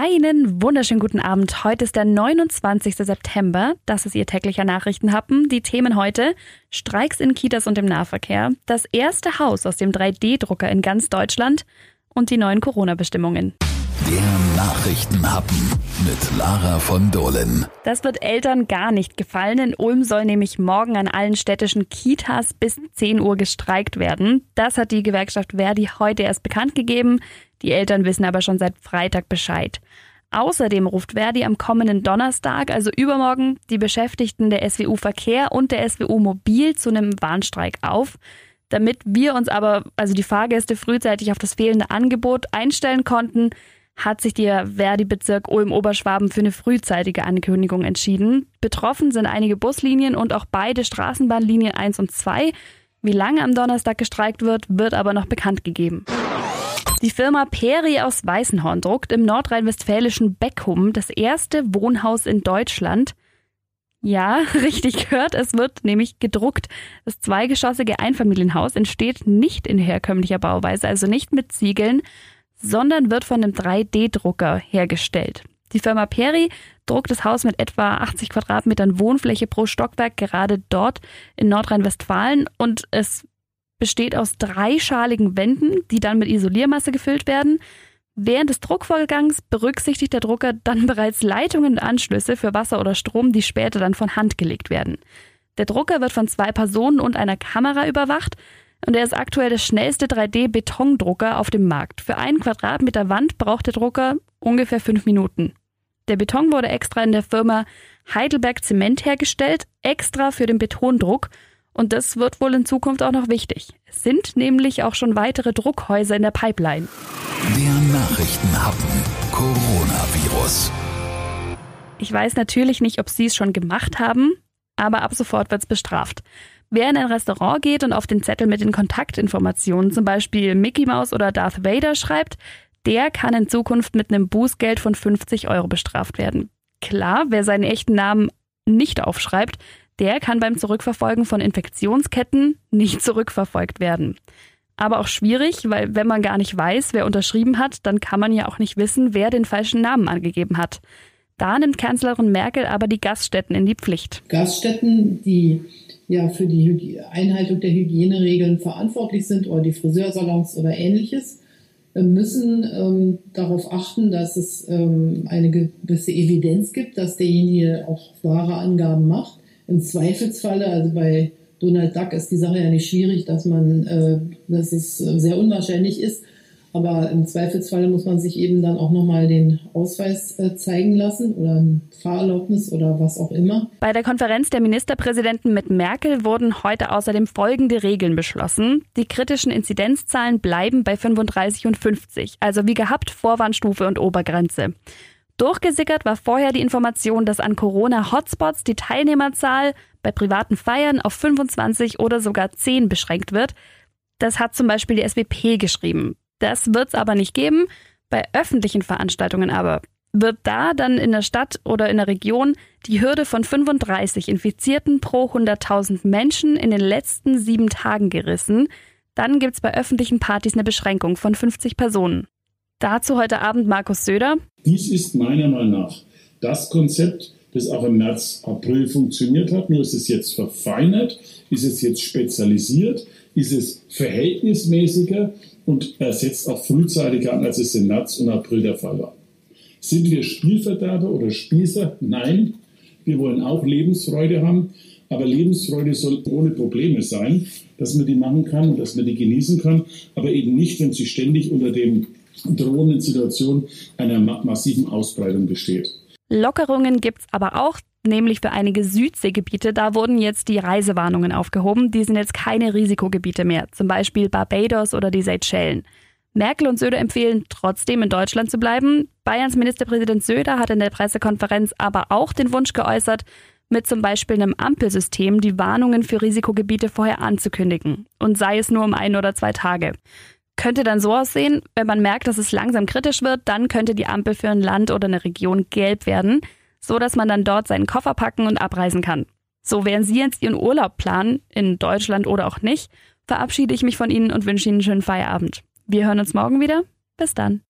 Einen wunderschönen guten Abend. Heute ist der 29. September. Das ist Ihr täglicher Nachrichtenhappen. Die Themen heute: Streiks in Kitas und im Nahverkehr, das erste Haus aus dem 3D-Drucker in ganz Deutschland und die neuen Corona-Bestimmungen. Der Nachrichtenhappen mit Lara von Dohlen. Das wird Eltern gar nicht gefallen. In Ulm soll nämlich morgen an allen städtischen Kitas bis 10 Uhr gestreikt werden. Das hat die Gewerkschaft Verdi heute erst bekannt gegeben. Die Eltern wissen aber schon seit Freitag Bescheid. Außerdem ruft Verdi am kommenden Donnerstag, also übermorgen, die Beschäftigten der SWU Verkehr und der SWU Mobil zu einem Warnstreik auf. Damit wir uns aber, also die Fahrgäste, frühzeitig auf das fehlende Angebot einstellen konnten, hat sich der Verdi-Bezirk Ulm-Oberschwaben für eine frühzeitige Ankündigung entschieden. Betroffen sind einige Buslinien und auch beide Straßenbahnlinien 1 und 2. Wie lange am Donnerstag gestreikt wird, wird aber noch bekannt gegeben. Die Firma Peri aus Weißenhorn druckt im nordrhein-westfälischen Beckum das erste Wohnhaus in Deutschland. Ja, richtig gehört, es wird nämlich gedruckt. Das zweigeschossige Einfamilienhaus entsteht nicht in herkömmlicher Bauweise, also nicht mit Ziegeln, sondern wird von einem 3D-Drucker hergestellt. Die Firma Peri druckt das Haus mit etwa 80 Quadratmetern Wohnfläche pro Stockwerk gerade dort in Nordrhein-Westfalen und es besteht aus dreischaligen Wänden, die dann mit Isoliermasse gefüllt werden. Während des Druckvorgangs berücksichtigt der Drucker dann bereits Leitungen und Anschlüsse für Wasser oder Strom, die später dann von Hand gelegt werden. Der Drucker wird von zwei Personen und einer Kamera überwacht und er ist aktuell der schnellste 3D-Betondrucker auf dem Markt. Für einen Quadratmeter Wand braucht der Drucker ungefähr fünf Minuten. Der Beton wurde extra in der Firma Heidelberg Zement hergestellt, extra für den Betondruck und das wird wohl in Zukunft auch noch wichtig. Es sind nämlich auch schon weitere Druckhäuser in der Pipeline. Der Nachrichtenhappen Coronavirus. Ich weiß natürlich nicht, ob Sie es schon gemacht haben, aber ab sofort wird es bestraft. Wer in ein Restaurant geht und auf den Zettel mit den Kontaktinformationen zum Beispiel Mickey Mouse oder Darth Vader schreibt, der kann in Zukunft mit einem Bußgeld von 50 Euro bestraft werden. Klar, wer seinen echten Namen nicht aufschreibt, der kann beim Zurückverfolgen von Infektionsketten nicht zurückverfolgt werden. Aber auch schwierig, weil wenn man gar nicht weiß, wer unterschrieben hat, dann kann man ja auch nicht wissen, wer den falschen Namen angegeben hat. Da nimmt Kanzlerin Merkel aber die Gaststätten in die Pflicht. Gaststätten, die ja für die Einhaltung der Hygieneregeln verantwortlich sind oder die Friseursalons oder ähnliches, äh, müssen ähm, darauf achten, dass es ähm, eine gewisse Evidenz gibt, dass derjenige auch wahre Angaben macht. Im Zweifelsfalle, also bei Donald Duck ist die Sache ja nicht schwierig, dass man, äh, dass es äh, sehr unwahrscheinlich ist. Aber im Zweifelsfalle muss man sich eben dann auch nochmal den Ausweis äh, zeigen lassen oder ein Fahrerlaubnis oder was auch immer. Bei der Konferenz der Ministerpräsidenten mit Merkel wurden heute außerdem folgende Regeln beschlossen. Die kritischen Inzidenzzahlen bleiben bei 35 und 50, also wie gehabt Vorwarnstufe und Obergrenze. Durchgesickert war vorher die Information, dass an Corona-Hotspots die Teilnehmerzahl bei privaten Feiern auf 25 oder sogar 10 beschränkt wird. Das hat zum Beispiel die SWP geschrieben. Das wird es aber nicht geben. Bei öffentlichen Veranstaltungen aber wird da dann in der Stadt oder in der Region die Hürde von 35 Infizierten pro 100.000 Menschen in den letzten sieben Tagen gerissen. Dann gibt es bei öffentlichen Partys eine Beschränkung von 50 Personen. Dazu heute Abend Markus Söder. Dies ist meiner Meinung nach das Konzept, das auch im März, April funktioniert hat. Nur ist es jetzt verfeinert, ist es jetzt spezialisiert, ist es verhältnismäßiger und er setzt auch frühzeitiger an, als es im März und April der Fall war. Sind wir Spielverderber oder Spießer? Nein. Wir wollen auch Lebensfreude haben, aber Lebensfreude soll ohne Probleme sein, dass man die machen kann und dass man die genießen kann, aber eben nicht, wenn sie ständig unter dem drohenden Situation einer massiven Ausbreitung besteht. Lockerungen gibt es aber auch, nämlich für einige Südseegebiete. Da wurden jetzt die Reisewarnungen aufgehoben. Die sind jetzt keine Risikogebiete mehr, zum Beispiel Barbados oder die Seychellen. Merkel und Söder empfehlen trotzdem in Deutschland zu bleiben. Bayerns Ministerpräsident Söder hat in der Pressekonferenz aber auch den Wunsch geäußert, mit zum Beispiel einem Ampelsystem die Warnungen für Risikogebiete vorher anzukündigen und sei es nur um ein oder zwei Tage könnte dann so aussehen, wenn man merkt, dass es langsam kritisch wird, dann könnte die Ampel für ein Land oder eine Region gelb werden, so dass man dann dort seinen Koffer packen und abreisen kann. So während Sie jetzt Ihren Urlaub planen, in Deutschland oder auch nicht, verabschiede ich mich von Ihnen und wünsche Ihnen einen schönen Feierabend. Wir hören uns morgen wieder. Bis dann.